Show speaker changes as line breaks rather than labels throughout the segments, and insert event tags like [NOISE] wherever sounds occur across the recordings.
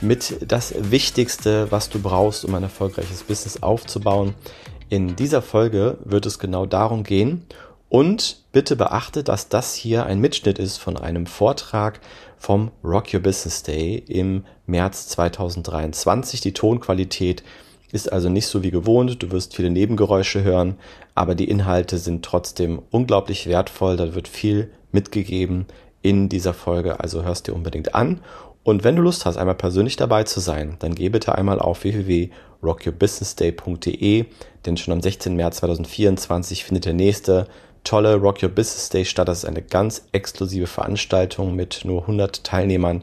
mit das Wichtigste, was du brauchst, um ein erfolgreiches Business aufzubauen. In dieser Folge wird es genau darum gehen. Und bitte beachte, dass das hier ein Mitschnitt ist von einem Vortrag vom Rock Your Business Day im März 2023. Die Tonqualität ist also nicht so wie gewohnt. Du wirst viele Nebengeräusche hören, aber die Inhalte sind trotzdem unglaublich wertvoll. Da wird viel mitgegeben in dieser Folge, also hörst dir unbedingt an. Und wenn du Lust hast, einmal persönlich dabei zu sein, dann geh bitte einmal auf www.rockyourbusinessday.de, denn schon am 16. März 2024 findet der nächste tolle Rock Your Business Day statt. Das ist eine ganz exklusive Veranstaltung mit nur 100 Teilnehmern,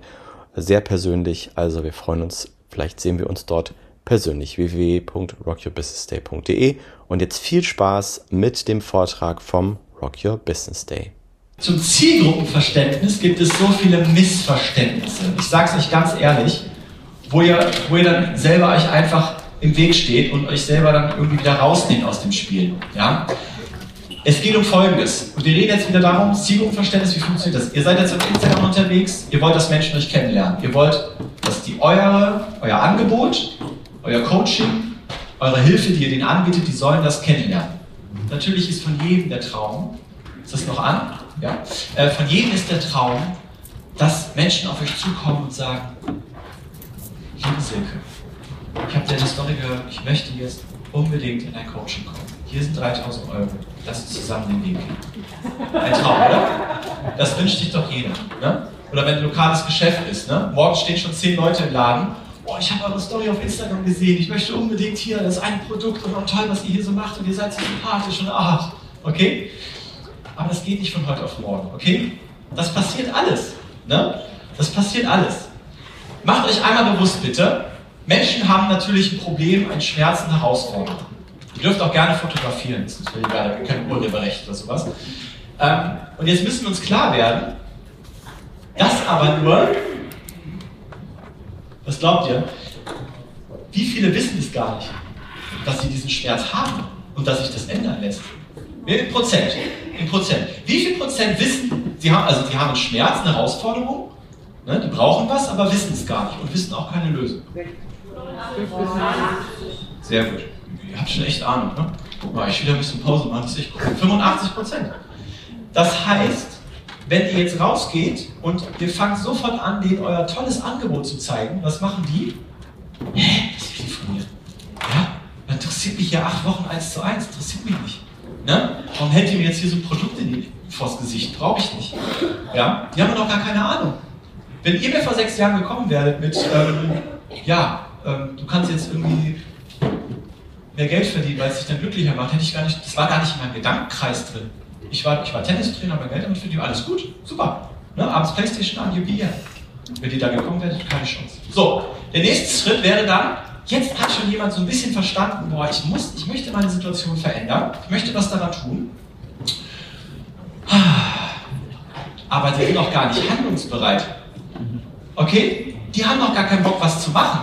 sehr persönlich. Also wir freuen uns, vielleicht sehen wir uns dort persönlich www.rockyourbusinessday.de und jetzt viel Spaß mit dem Vortrag vom Rock Your Business Day.
Zum Zielgruppenverständnis gibt es so viele Missverständnisse. Ich sage es euch ganz ehrlich, wo ihr, wo ihr dann selber euch einfach im Weg steht und euch selber dann irgendwie wieder rausnehmt aus dem Spiel. Ja? Es geht um Folgendes. Und wir reden jetzt wieder darum, Zielgruppenverständnis, wie funktioniert das? Ihr seid jetzt auf Instagram unterwegs, ihr wollt, dass Menschen euch kennenlernen. Ihr wollt, dass die eure, euer Angebot, euer Coaching, eure Hilfe, die ihr denen anbietet, die sollen das kennenlernen. Natürlich ist von jedem der Traum, ist das noch an? Ja? Äh, von jedem ist der Traum, dass Menschen auf euch zukommen und sagen, liebe Silke, ich habe dir eine Story gehört, ich möchte jetzt unbedingt in ein Coaching kommen. Hier sind 3000 Euro, lass uns zusammen den Weg gehen. Ein Traum, oder? Das wünscht sich doch jeder. Ne? Oder wenn ein lokales Geschäft ist, ne? morgen stehen schon 10 Leute im Laden oh, ich habe eure Story auf Instagram gesehen, ich möchte unbedingt hier, das eine Produkt und toll, was ihr hier so macht und ihr seid so sympathisch und ach, okay? Aber das geht nicht von heute auf morgen, okay? Das passiert alles. Ne? Das passiert alles. Macht euch einmal bewusst bitte, Menschen haben natürlich ein Problem, ein Schmerz, eine Herausforderung. Ihr dürft auch gerne fotografieren, das ist natürlich egal, kein Urheberrecht oder sowas. Ähm, und jetzt müssen wir uns klar werden, dass aber nur, was glaubt ihr, wie viele wissen es gar nicht, dass sie diesen Schmerz haben und dass sich das ändern lässt? In Prozent. In Prozent. Wie viel Prozent wissen, sie haben, also die haben Schmerz, eine Herausforderung, ne, die brauchen was, aber wissen es gar nicht und wissen auch keine Lösung. Sehr gut. Ihr habt schon echt Ahnung, ne? Guck mal, ich wieder ein bisschen Pause machen, das ist echt gut. 85 Prozent. Das heißt, wenn ihr jetzt rausgeht und ihr fangt sofort an, denen euer tolles Angebot zu zeigen, was machen die? Hä? Was will die von mir? Ja? Interessiert mich ja acht Wochen eins zu eins, interessiert mich nicht. Ne? Warum hält ihr mir jetzt hier so Produkte vors Gesicht? Brauche ich nicht. Ja? Die haben noch gar keine Ahnung. Wenn ihr mir vor sechs Jahren gekommen werdet mit, ähm, ja, ähm, du kannst jetzt irgendwie mehr Geld verdienen, weil es dich dann glücklicher macht, hätte ich gar nicht, das war gar nicht in meinem Gedankenkreis drin. Ich war, ich war Tennistrainer, aber Geld damit verdienen, alles gut, super. Ne? Abends Playstation an, Juppie. Wenn ihr da gekommen werdet, keine Chance. So, der nächste Schritt wäre dann, Jetzt hat schon jemand so ein bisschen verstanden, boah, ich muss, ich möchte meine Situation verändern, ich möchte was daran tun. Aber die sind noch gar nicht handlungsbereit. Okay? Die haben noch gar keinen Bock, was zu machen.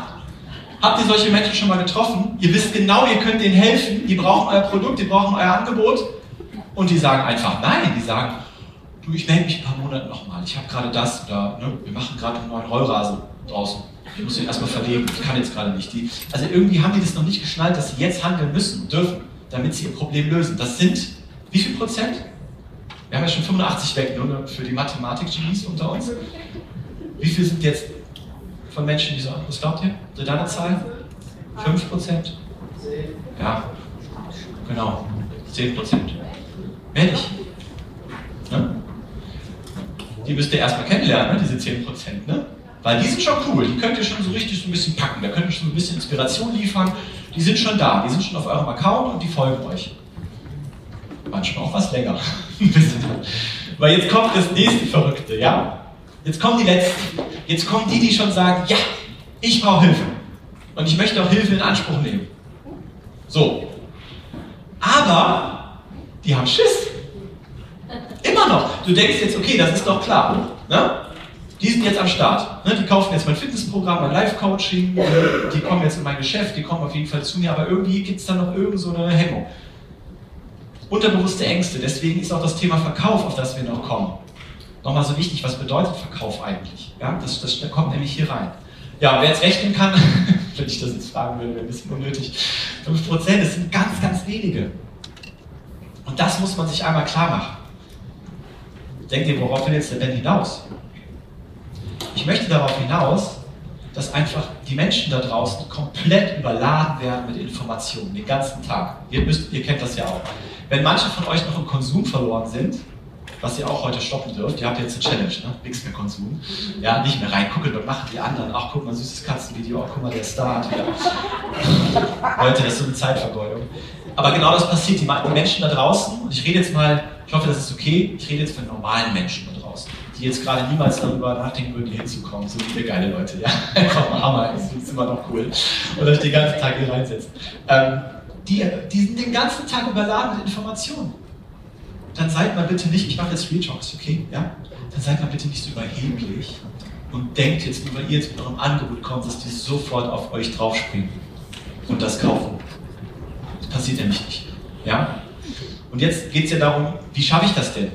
Habt ihr solche Menschen schon mal getroffen? Ihr wisst genau, ihr könnt denen helfen, die brauchen euer Produkt, die brauchen euer Angebot. Und die sagen einfach nein. Die sagen, du, ich melde mich ein paar Monate nochmal. Ich habe gerade das oder ne, wir machen gerade einen neuen Rollrasen draußen ich muss ihn erstmal verlegen, ich kann jetzt gerade nicht. Die, also irgendwie haben die das noch nicht geschnallt, dass sie jetzt handeln müssen und dürfen, damit sie ihr Problem lösen. Das sind wie viel Prozent? Wir haben ja schon 85 weg, nur für die Mathematik-Genies unter uns. Wie viel sind jetzt von Menschen, die so, was glaubt ihr? Seid deine Zahl? 5 Prozent? Ja, genau, 10 Prozent. Mehr nicht. Ne? Die müsst ihr erstmal kennenlernen, ne? diese 10 Prozent. Ne? Weil die sind schon cool, die könnt ihr schon so richtig so ein bisschen packen, da könnt ihr schon ein bisschen Inspiration liefern. Die sind schon da, die sind schon auf eurem Account und die folgen euch. Manchmal auch was länger. [LAUGHS] Weil jetzt kommt das nächste Verrückte, ja? Jetzt kommen die Letzten. Jetzt kommen die, die schon sagen, ja, ich brauche Hilfe. Und ich möchte auch Hilfe in Anspruch nehmen. So. Aber die haben Schiss. Immer noch. Du denkst jetzt, okay, das ist doch klar. Ne? Die sind jetzt am Start. Ne? Die kaufen jetzt mein Fitnessprogramm, mein Live-Coaching, die kommen jetzt in mein Geschäft, die kommen auf jeden Fall zu mir, aber irgendwie gibt es da noch irgend so eine Hemmung. Unterbewusste Ängste. Deswegen ist auch das Thema Verkauf, auf das wir noch kommen, nochmal so wichtig. Was bedeutet Verkauf eigentlich? Ja, das, das kommt nämlich hier rein. Ja, wer jetzt rechnen kann, [LAUGHS] wenn ich das jetzt fragen würde, wäre ein bisschen unnötig. 5%, das sind ganz, ganz wenige. Und das muss man sich einmal klar machen. Denkt ihr, worauf will jetzt der Ben hinaus? Ich möchte darauf hinaus, dass einfach die Menschen da draußen komplett überladen werden mit Informationen den ganzen Tag. Ihr, müsst, ihr kennt das ja auch. Wenn manche von euch noch im Konsum verloren sind, was ihr auch heute stoppen dürft, ihr habt jetzt eine Challenge, ne? nichts mehr Konsum. Ja, nicht mehr reingucken, was machen die anderen? Ach, guck mal, süßes Katzenvideo, ach, guck mal, der Star hat wieder. [LAUGHS] Leute, das ist so eine Zeitvergeudung. Aber genau das passiert, die, Menschen da draußen, und ich rede jetzt mal, ich hoffe, das ist okay, ich rede jetzt von normalen Menschen da draußen, die jetzt gerade niemals darüber nachdenken würden, hier hinzukommen. So viele geile Leute, ja. [LAUGHS] Mal Hammer, ist immer noch cool. Und euch den ganzen Tag hier reinsetzen. Ähm, die, die sind den ganzen Tag überladen mit Informationen dann seid mal bitte nicht, ich mache jetzt Real Talks, okay? Ja? Dann seid mal bitte nicht so überheblich und denkt jetzt, nur weil ihr jetzt mit eurem Angebot kommt, dass die sofort auf euch draufspringen und das kaufen. Das passiert nämlich nicht. Ja? Und jetzt geht es ja darum, wie schaffe ich das denn?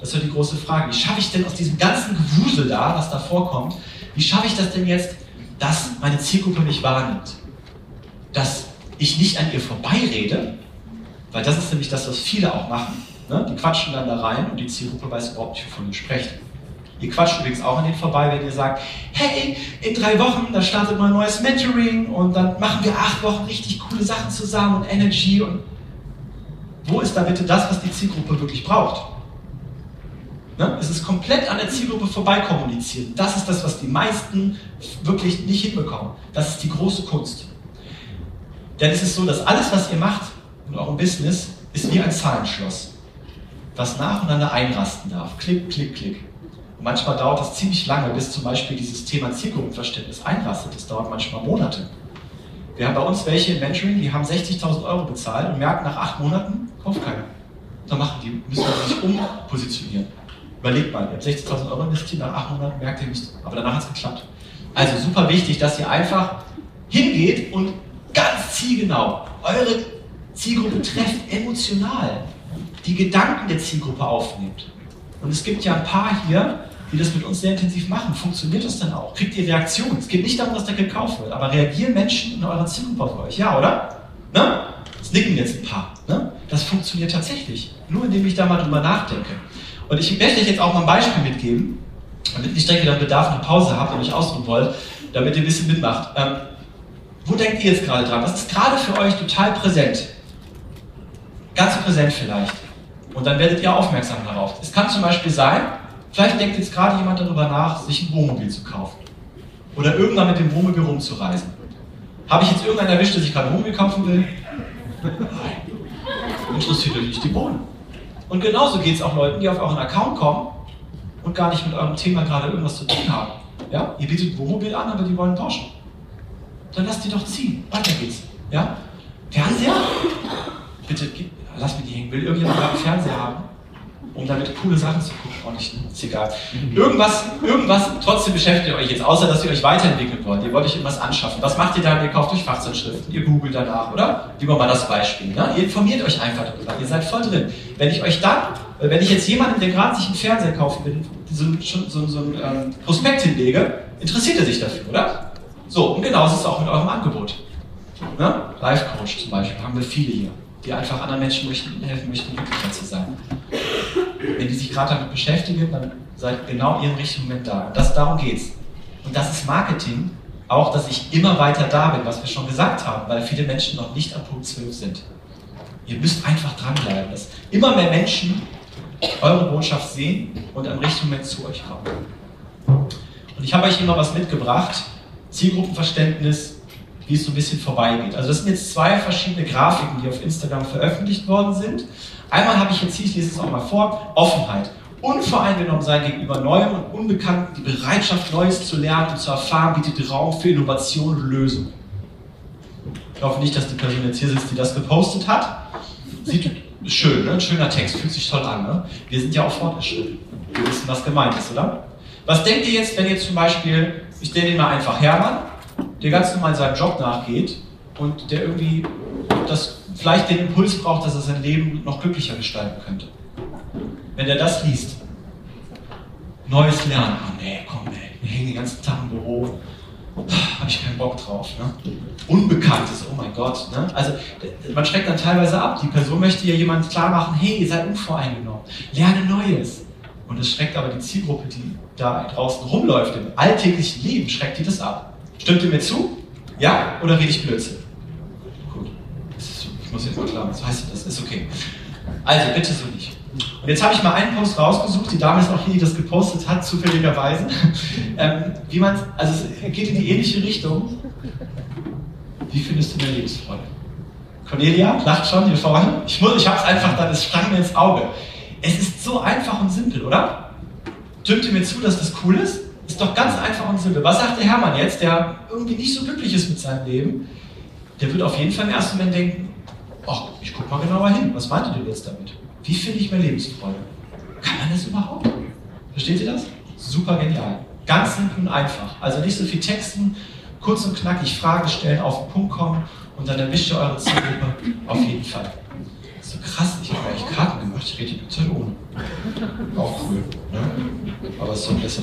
Das ist ja die große Frage. Wie schaffe ich denn aus diesem ganzen Gewusel da, was da vorkommt, wie schaffe ich das denn jetzt, dass meine Zielgruppe mich wahrnimmt? Dass ich nicht an ihr vorbeirede, weil das ist nämlich das, was viele auch machen Ne? Die quatschen dann da rein und die Zielgruppe weiß überhaupt nicht, wovon ihr sprecht. Ihr quatscht übrigens auch an denen vorbei, wenn ihr sagt, hey, in drei Wochen, da startet mal ein neues Mentoring und dann machen wir acht Wochen richtig coole Sachen zusammen und Energy und wo ist da bitte das, was die Zielgruppe wirklich braucht? Ne? Es ist komplett an der Zielgruppe vorbei kommuniziert. Das ist das, was die meisten wirklich nicht hinbekommen. Das ist die große Kunst. Denn es ist so, dass alles, was ihr macht in eurem Business, ist wie ein Zahlenschloss was nacheinander einrasten darf. Klick, klick, klick. Und manchmal dauert das ziemlich lange, bis zum Beispiel dieses Thema Zielgruppenverständnis einrastet. Das dauert manchmal Monate. Wir haben bei uns welche im Mentoring, die haben 60.000 Euro bezahlt und merken nach acht Monaten, kauft keiner. Dann machen die, müssen sich umpositionieren. Überlegt mal, ihr habt 60.000 Euro investiert, nach acht Monaten merkt ihr nicht, aber danach hat es geklappt. Also super wichtig, dass ihr einfach hingeht und ganz zielgenau eure Zielgruppe trefft, emotional die Gedanken der Zielgruppe aufnehmt. Und es gibt ja ein paar hier, die das mit uns sehr intensiv machen. Funktioniert das dann auch? Kriegt ihr Reaktionen? Es geht nicht darum, dass da gekauft wird, aber reagieren Menschen in eurer Zielgruppe auf euch? Ja, oder? Ne? Das nicken jetzt ein paar. Ne? Das funktioniert tatsächlich. Nur indem ich da mal drüber nachdenke. Und ich möchte euch jetzt auch mal ein Beispiel mitgeben, damit ich direkt wieder Bedarf eine Pause habt und euch ausruhen wollt, damit ihr ein bisschen mitmacht. Ähm, wo denkt ihr jetzt gerade dran? Was ist gerade für euch total präsent? Ganz präsent vielleicht. Und dann werdet ihr aufmerksam darauf. Es kann zum Beispiel sein, vielleicht denkt jetzt gerade jemand darüber nach, sich ein Wohnmobil zu kaufen. Oder irgendwann mit dem Wohnmobil rumzureisen. Habe ich jetzt irgendeinen erwischt, der sich gerade ein Wohnmobil kaufen will? Nein. Interessiert euch nicht die Wohnung. Und genauso geht es auch Leuten, die auf euren Account kommen und gar nicht mit eurem Thema gerade irgendwas zu tun haben. Ja? Ihr bietet Wohnmobil an, aber die wollen tauschen. Dann lasst die doch ziehen. Weiter geht's. Ja? Fernseher? Bitte lass mir die hängen. Will irgendjemand einen Fernseher haben? Um damit coole Sachen zu gucken? Auch nicht, ne? ist egal. Irgendwas, irgendwas, trotzdem beschäftigt euch jetzt, außer dass ihr euch weiterentwickeln wollt. Ihr wollt euch irgendwas anschaffen. Was macht ihr dann? Ihr kauft euch Fachzeitschriften, ihr googelt danach, oder? Lieber mal das Beispiel. Ne? Ihr informiert euch einfach darüber. Ihr seid voll drin. Wenn ich euch dann, wenn ich jetzt jemanden, der gerade sich einen Fernseher kaufen will, so, so, so einen ähm, Prospekt hinlege, interessiert er sich dafür, oder? So, und genauso ist es auch mit eurem Angebot. Ne? Life Coach zum Beispiel, haben wir viele hier die einfach anderen Menschen möchten, helfen möchten, glücklicher zu sein. Wenn die sich gerade damit beschäftigen, dann seid genau ihr im richtigen Moment da. Und das, darum geht's. Und das ist Marketing, auch dass ich immer weiter da bin, was wir schon gesagt haben, weil viele Menschen noch nicht am Punkt 12 sind. Ihr müsst einfach dranbleiben, dass immer mehr Menschen eure Botschaft sehen und am richtigen Moment zu euch kommen. Und ich habe euch immer was mitgebracht. Zielgruppenverständnis, wie es so ein bisschen vorbeigeht. Also das sind jetzt zwei verschiedene Grafiken, die auf Instagram veröffentlicht worden sind. Einmal habe ich jetzt hier, ich lese es auch mal vor, Offenheit. Unvoreingenommen sein gegenüber Neuem und Unbekannten, die Bereitschaft, Neues zu lernen und zu erfahren, bietet Raum für Innovation und Lösung. Ich hoffe nicht, dass die Person jetzt hier sitzt, die das gepostet hat. Sieht schön, ne? Schöner Text, fühlt sich toll an. Ne? Wir sind ja auch fortgeschritten. Wir wissen, was gemeint ist, oder? Was denkt ihr jetzt, wenn ihr zum Beispiel, ich nenne ihn mal einfach Hermann, der ganz normal seinem Job nachgeht und der irgendwie das, vielleicht den Impuls braucht, dass er sein Leben noch glücklicher gestalten könnte? Wenn er das liest, Neues lernen, oh nee, komm, ey, wir hängen den ganzen Tag im Büro, habe ich keinen Bock drauf. Ne? Unbekanntes, oh mein Gott. Ne? Also man schreckt dann teilweise ab. Die Person möchte ja jemand klar machen, hey, seid unvoreingenommen, lerne Neues. Und es schreckt aber die Zielgruppe, die da draußen rumläuft, im alltäglichen Leben, schreckt die das ab. Stimmt ihr mir zu? Ja? Oder rede ich Blödsinn? Gut. Ich muss jetzt mal klar, das heißt, das ist okay. Also bitte so nicht. Und jetzt habe ich mal einen Post rausgesucht, die Dame ist auch hier, die das gepostet hat, zufälligerweise. [LAUGHS] ähm, wie man, also es geht in die ähnliche Richtung. Wie findest du deine Lebensfreude? Cornelia lacht schon hier vorne. Ich, muss, ich habe es einfach dann, es sprang mir ins Auge. Es ist so einfach und simpel, oder? Stimmt ihr mir zu, dass das cool ist? Ist doch ganz einfach und simpel. Was sagt der Hermann jetzt, der irgendwie nicht so glücklich ist mit seinem Leben? Der wird auf jeden Fall im ersten Moment denken, ach, ich guck mal genauer hin. Was meint ihr denn jetzt damit? Wie finde ich mehr Lebensfreude? Kann man das überhaupt? Versteht ihr das? Super genial. Ganz simpel und einfach. Also nicht so viel texten, kurz und knackig Fragen stellen, auf den Punkt kommen und dann erwischt ihr eure Zielgruppe auf jeden Fall. So krass, ich habe eigentlich Karten gemacht, ich rede die Zeit ohne. Auch cool. Ne? Aber es ist so besser.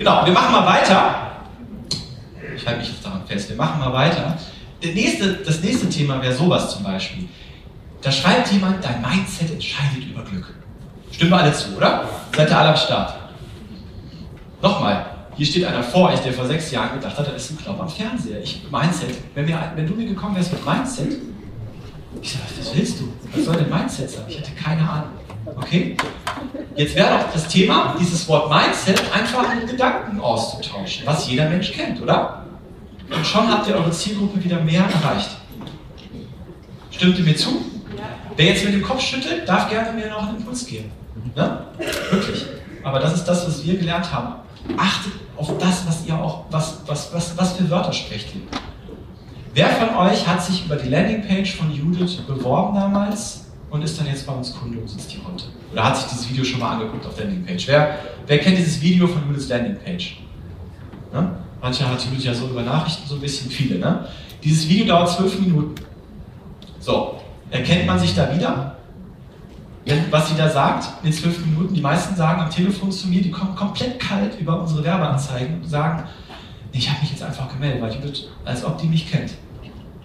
Genau, wir machen mal weiter. Ich halte mich jetzt daran fest. Wir machen mal weiter. Der nächste, das nächste Thema wäre sowas zum Beispiel. Da schreibt jemand, dein Mindset entscheidet über Glück. Stimmen wir alle zu, oder? Seid ihr alle am Start? Nochmal, hier steht einer vor euch, der vor sechs Jahren gedacht hat, da ist ein Knopf am Fernseher. Ich, Mindset. Wenn, wir, wenn du mir gekommen wärst mit Mindset, ich sage, was willst du? Was soll denn Mindset sein? Ich hatte keine Ahnung. Okay? Jetzt wäre doch das Thema, dieses Wort Mindset einfach in Gedanken auszutauschen, was jeder Mensch kennt, oder? Und schon habt ihr eure Zielgruppe wieder mehr erreicht. Stimmt ihr mir zu? Wer jetzt mit dem Kopf schüttelt, darf gerne mir noch einen Impuls geben. Ne? Wirklich. Aber das ist das, was wir gelernt haben. Achtet auf das, was ihr auch, was, was, was, was für Wörter sprecht ihr. Wer von euch hat sich über die Landingpage von Judith beworben damals und ist dann jetzt bei uns Kunde und sitzt hier heute. Oder hat sich dieses Video schon mal angeguckt auf der Landingpage. Wer, wer kennt dieses Video von Judiths Landingpage? Ne? Manche hat Judith ja so über Nachrichten so ein bisschen viele. Ne? Dieses Video dauert zwölf Minuten. So, erkennt man sich da wieder? was sie da sagt in zwölf Minuten, die meisten sagen am Telefon zu mir, die kommen komplett kalt über unsere Werbeanzeigen und sagen, ich habe mich jetzt einfach gemeldet, weil Judith, als ob die mich kennt.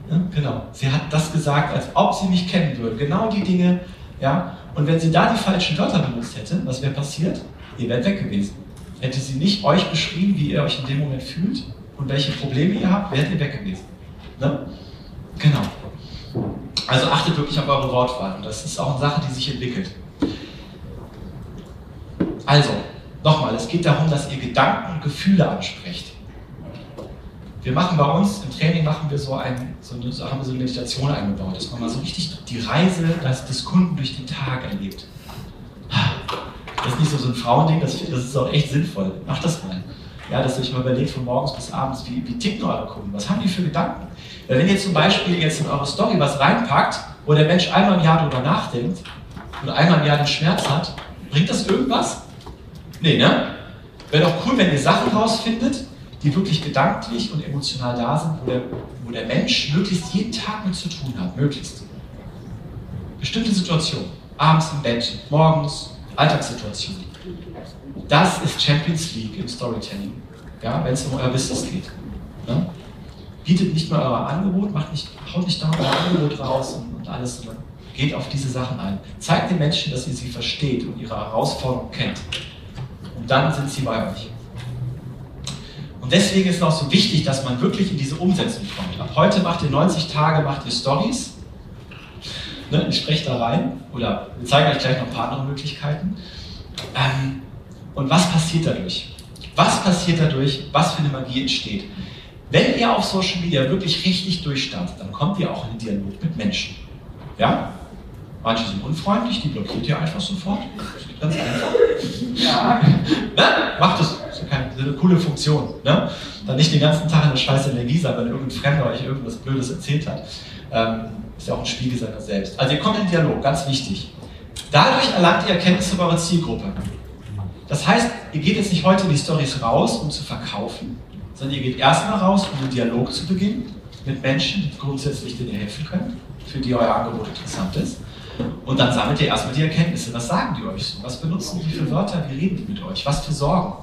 Ja, genau. Sie hat das gesagt, als ob sie mich kennen würde. Genau die Dinge, ja. Und wenn sie da die falschen Wörter benutzt hätte, was wäre passiert? Ihr wärt weg gewesen. Hätte sie nicht euch beschrieben, wie ihr euch in dem Moment fühlt und welche Probleme ihr habt, wärt ihr weg gewesen. Ne? Genau. Also achtet wirklich auf eure Wortwahl. Und das ist auch eine Sache, die sich entwickelt. Also, nochmal, es geht darum, dass ihr Gedanken und Gefühle ansprecht. Wir machen bei uns, im Training machen wir so, ein, so, eine, so haben wir so eine Meditation eingebaut, dass man mal so richtig die Reise des Kunden durch den Tag erlebt. Das ist nicht so, so ein Frauending, das, das ist auch echt sinnvoll. Macht das mal. Ja, dass ihr euch mal überlegt von morgens bis abends, wie, wie ticken eure Kunden, was haben die für Gedanken? Weil wenn ihr zum Beispiel jetzt in eure Story was reinpackt, wo der Mensch einmal im Jahr darüber nachdenkt und einmal im Jahr den Schmerz hat, bringt das irgendwas? Nee, ne? Wäre doch cool, wenn ihr Sachen rausfindet, die wirklich gedanklich und emotional da sind, wo der, wo der Mensch möglichst jeden Tag mit zu tun hat, möglichst. Bestimmte Situationen, abends im Bett, morgens, Alltagssituationen. Das ist Champions League im Storytelling, ja, wenn es um euer Business geht. Ne? Bietet nicht nur euer Angebot, macht nicht, haut nicht da euer Angebot raus und, und alles, sondern geht auf diese Sachen ein. Zeigt den Menschen, dass ihr sie versteht und ihre Herausforderungen kennt. Und dann sind sie bei euch. Und deswegen ist es auch so wichtig, dass man wirklich in diese Umsetzung kommt. Ab heute macht ihr 90 Tage, macht ihr Stories. Ne, ich spreche da rein oder wir zeigen euch gleich noch ein paar andere Möglichkeiten. Ähm, und was passiert dadurch? Was passiert dadurch? Was für eine Magie entsteht? Wenn ihr auf Social Media wirklich richtig durchstartet, dann kommt ihr auch in den Dialog mit Menschen. Ja? Manche sind unfreundlich, die blockiert ihr einfach sofort. Ganz einfach. Ja. [LAUGHS] Ne? Macht das. Eine, coole Funktion. Ne? Dann nicht den ganzen Tag in der scheiß Energie sein, weil irgendein Fremder euch irgendwas Blödes erzählt hat. Ähm, ist ja auch ein Spiegel seiner selbst. Also ihr kommt in den Dialog, ganz wichtig. Dadurch erlangt ihr Erkenntnisse über eure Zielgruppe. Das heißt, ihr geht jetzt nicht heute in die Stories raus, um zu verkaufen, sondern ihr geht erstmal raus, um einen Dialog zu beginnen mit Menschen, die grundsätzlich denen ihr helfen könnt, für die euer Angebot interessant ist. Und dann sammelt ihr erstmal die Erkenntnisse. Was sagen die euch so? Was benutzen die für Wörter? Wie reden die mit euch? Was für Sorgen?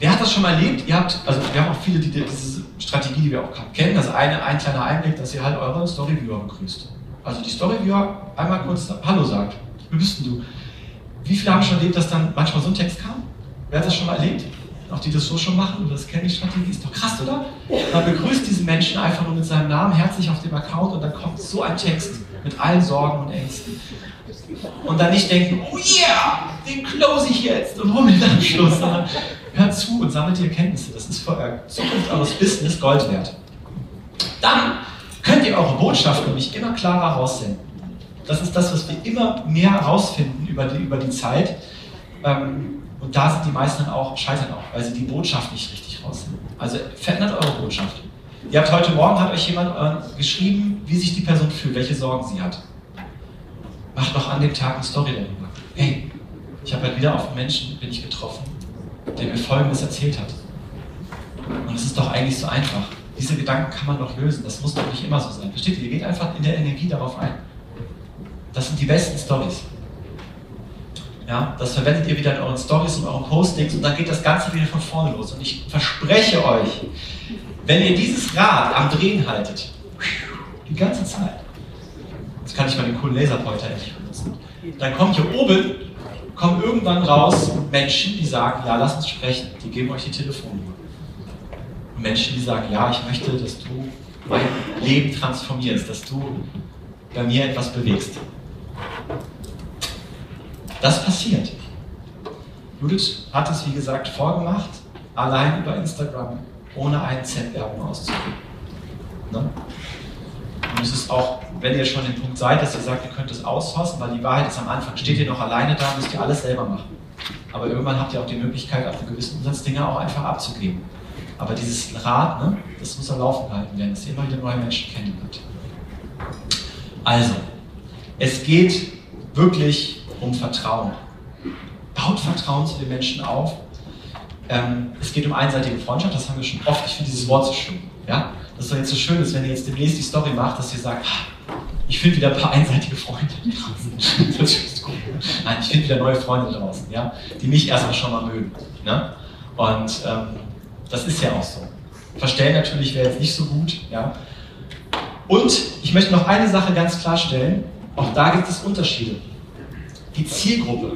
Wer hat das schon mal erlebt? Ihr habt, also wir haben auch viele, die diese Strategie, die wir auch kennen, also eine, ein kleiner Einblick, dass ihr halt eure Storyviewer begrüßt. Also die Storyviewer einmal kurz Hallo sagt. Wie bist denn du? Wie viele haben schon erlebt, dass dann manchmal so ein Text kam? Wer hat das schon mal erlebt? Auch die das so schon machen oder das kennen die Strategie, ist doch krass, oder? Man begrüßt diesen Menschen einfach nur mit seinem Namen herzlich auf dem Account und dann kommt so ein Text mit allen Sorgen und Ängsten. Und dann nicht denken, oh yeah, den close ich jetzt und hol mir Abschluss, sondern hört zu und sammelt die Erkenntnisse. Das ist für eure Zukunft eures Business Gold wert. Dann könnt ihr eure Botschaft nämlich immer klarer raussenden. Das ist das, was wir immer mehr herausfinden über die, über die Zeit. Ähm, und da sind die meisten dann auch, scheitern auch, weil sie die Botschaft nicht richtig raussenden. Also verändert eure Botschaft. Ihr habt heute Morgen, hat euch jemand äh, geschrieben, wie sich die Person fühlt, welche Sorgen sie hat. Macht doch an dem Tag eine Story darüber. Hey, ich habe halt wieder auf einen Menschen bin ich getroffen, der mir Folgendes erzählt hat. Und es ist doch eigentlich so einfach. Diese Gedanken kann man doch lösen. Das muss doch nicht immer so sein. Versteht ihr? Ihr geht einfach in der Energie darauf ein. Das sind die besten Stories. Ja, das verwendet ihr wieder in euren Stories und euren Postings und dann geht das Ganze wieder von vorne los. Und ich verspreche euch, wenn ihr dieses Rad am Drehen haltet, die ganze Zeit, jetzt kann ich mal den coolen Laserpointer endlich benutzen, dann kommt hier oben, kommen irgendwann raus Menschen, die sagen, ja, lass uns sprechen. Die geben euch die Telefonnummer. Und Menschen, die sagen, ja, ich möchte, dass du mein Leben transformierst, dass du bei mir etwas bewegst. Das passiert. Judith hat es, wie gesagt, vorgemacht, allein über Instagram, ohne einen Cent Werbung auszugeben. Ne? Und es ist auch, wenn ihr schon den Punkt seid, dass ihr sagt, ihr könnt es ausfassen, weil die Wahrheit ist am Anfang, steht ihr noch alleine da, müsst ihr alles selber machen. Aber irgendwann habt ihr auch die Möglichkeit, ab einem gewissen Umsatz Dinge auch einfach abzugeben. Aber dieses Rad, ne, das muss am Laufen gehalten werden, dass ihr immer wieder neue Menschen kennenlernt. Also, es geht wirklich um Vertrauen. Baut Vertrauen zu den Menschen auf. Ähm, es geht um einseitige Freundschaft, das haben wir schon oft. Ich finde dieses Wort so schön. Ja? Das ist jetzt so schön, ist, wenn ihr jetzt demnächst die Story macht, dass ihr sagt, ah, ich finde wieder ein paar einseitige Freunde draußen. [LAUGHS] das ist cool. Nein, ich finde wieder neue Freunde draußen, ja? die mich erstmal schon mal mögen. Ne? Und ähm, das ist ja auch so. Verstellen natürlich wäre jetzt nicht so gut. Ja? Und ich möchte noch eine Sache ganz klarstellen. Auch da gibt es Unterschiede. Die Zielgruppe.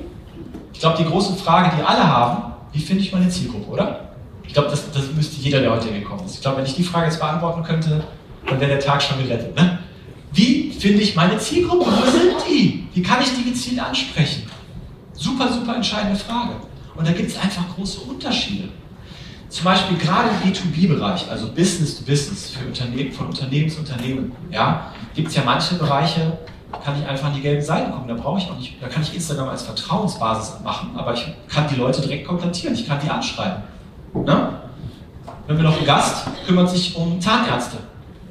Ich glaube, die große Frage, die alle haben, wie finde ich meine Zielgruppe, oder? Ich glaube, das, das müsste jeder, der heute gekommen ist. Ich glaube, wenn ich die Frage jetzt beantworten könnte, dann wäre der Tag schon gerettet. Ne? Wie finde ich meine Zielgruppe? Wo sind die? Wie kann ich die gezielt ansprechen? Super, super entscheidende Frage. Und da gibt es einfach große Unterschiede. Zum Beispiel gerade im B2B-Bereich, also Business to Business, für Unternehmen, von Unternehmen zu Unternehmen, ja, gibt es ja manche Bereiche, kann ich einfach an die gelben Seiten gucken. Da brauche ich auch nicht, da kann ich Instagram als Vertrauensbasis machen, aber ich kann die Leute direkt kontaktieren, ich kann die anschreiben. Ne? Wenn wir noch einen Gast kümmert sich um Zahnärzte.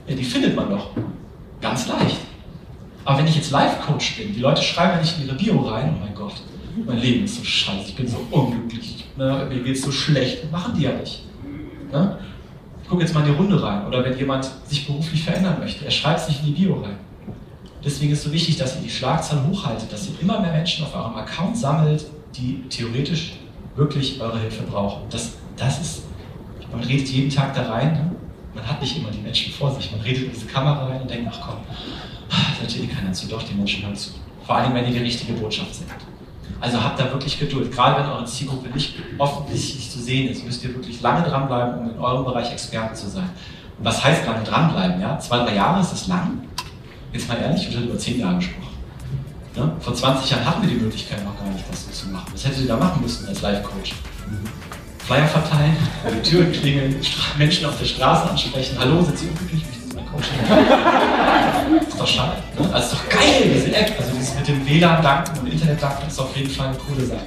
Ja, die findet man doch. Ganz leicht. Aber wenn ich jetzt Life-Coach bin, die Leute schreiben ja nicht in ihre Bio rein, oh mein Gott, mein Leben ist so scheiße, ich bin so unglücklich, ne? mir geht es so schlecht. Machen die ja nicht. Ne? Ich gucke jetzt mal in die Runde rein. Oder wenn jemand sich beruflich verändern möchte, er schreibt es nicht in die Bio rein. Deswegen ist es so wichtig, dass ihr die Schlagzahlen hochhaltet, dass ihr immer mehr Menschen auf eurem Account sammelt, die theoretisch wirklich eure Hilfe brauchen. Das, das ist, man redet jeden Tag da rein, ne? Man hat nicht immer die Menschen vor sich. Man redet in diese Kamera rein und denkt, ach komm, da hört eh keiner zu, doch, die Menschen hören zu. Vor allem, wenn ihr die richtige Botschaft sendet. Also habt da wirklich Geduld. Gerade wenn eure Zielgruppe nicht offensichtlich zu sehen ist, müsst ihr wirklich lange dranbleiben, um in eurem Bereich Experte zu sein. Und was heißt lange dranbleiben? Ja? Zwei, drei Jahre ist das lang. Jetzt mal ehrlich, wir haben über zehn Jahre gesprochen. Ja? Vor 20 Jahren hatten wir die Möglichkeit noch gar nicht, das so zu machen. Was hättet ihr da machen müssen als Life-Coach? Flyer verteilen, die Türen klingeln, Menschen auf der Straße ansprechen. Hallo, sind Sie unglücklich? Coaching. [LAUGHS] ist doch schade. Ne? Also ist doch geil, diese App. Also dieses mit dem WLAN danken und Internet danken ist auf jeden Fall eine coole Sache.